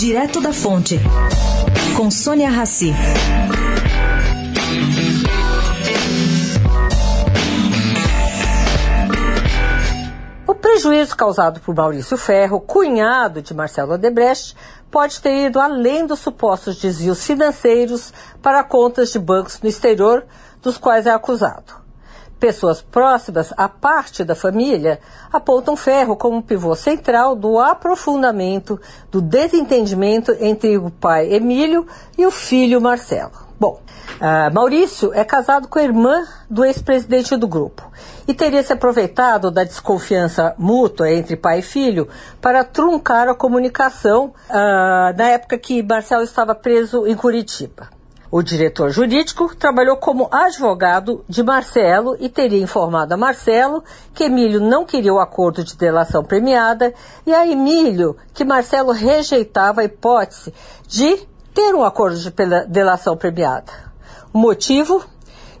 Direto da Fonte, com Sônia Rassi. O prejuízo causado por Maurício Ferro, cunhado de Marcelo Odebrecht, pode ter ido além dos supostos desvios financeiros para contas de bancos no exterior, dos quais é acusado. Pessoas próximas à parte da família apontam Ferro como pivô central do aprofundamento do desentendimento entre o pai Emílio e o filho Marcelo. Bom, uh, Maurício é casado com a irmã do ex-presidente do grupo e teria se aproveitado da desconfiança mútua entre pai e filho para truncar a comunicação uh, na época que Marcelo estava preso em Curitiba. O diretor jurídico trabalhou como advogado de Marcelo e teria informado a Marcelo que Emílio não queria o acordo de delação premiada e a Emílio que Marcelo rejeitava a hipótese de ter um acordo de delação premiada. O motivo?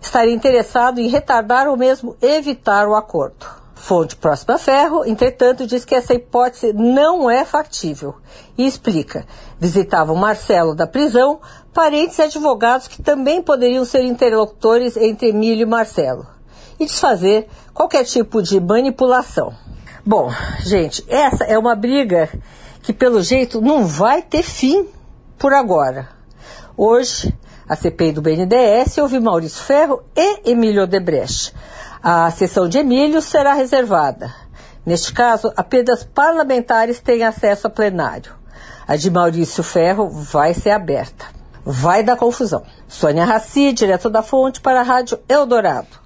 Estaria interessado em retardar ou mesmo evitar o acordo. Fonte próxima a Ferro, entretanto, diz que essa hipótese não é factível e explica. Visitavam Marcelo da prisão, parentes e advogados que também poderiam ser interlocutores entre Emílio e Marcelo e desfazer qualquer tipo de manipulação. Bom, gente, essa é uma briga que, pelo jeito, não vai ter fim por agora. Hoje, a CPI do BNDES ouve Maurício Ferro e Emílio Odebrecht a sessão de Emílio será reservada. Neste caso, apenas parlamentares têm acesso a plenário. A de Maurício Ferro vai ser aberta. Vai dar confusão. Sônia Raci, direto da fonte para a Rádio Eldorado.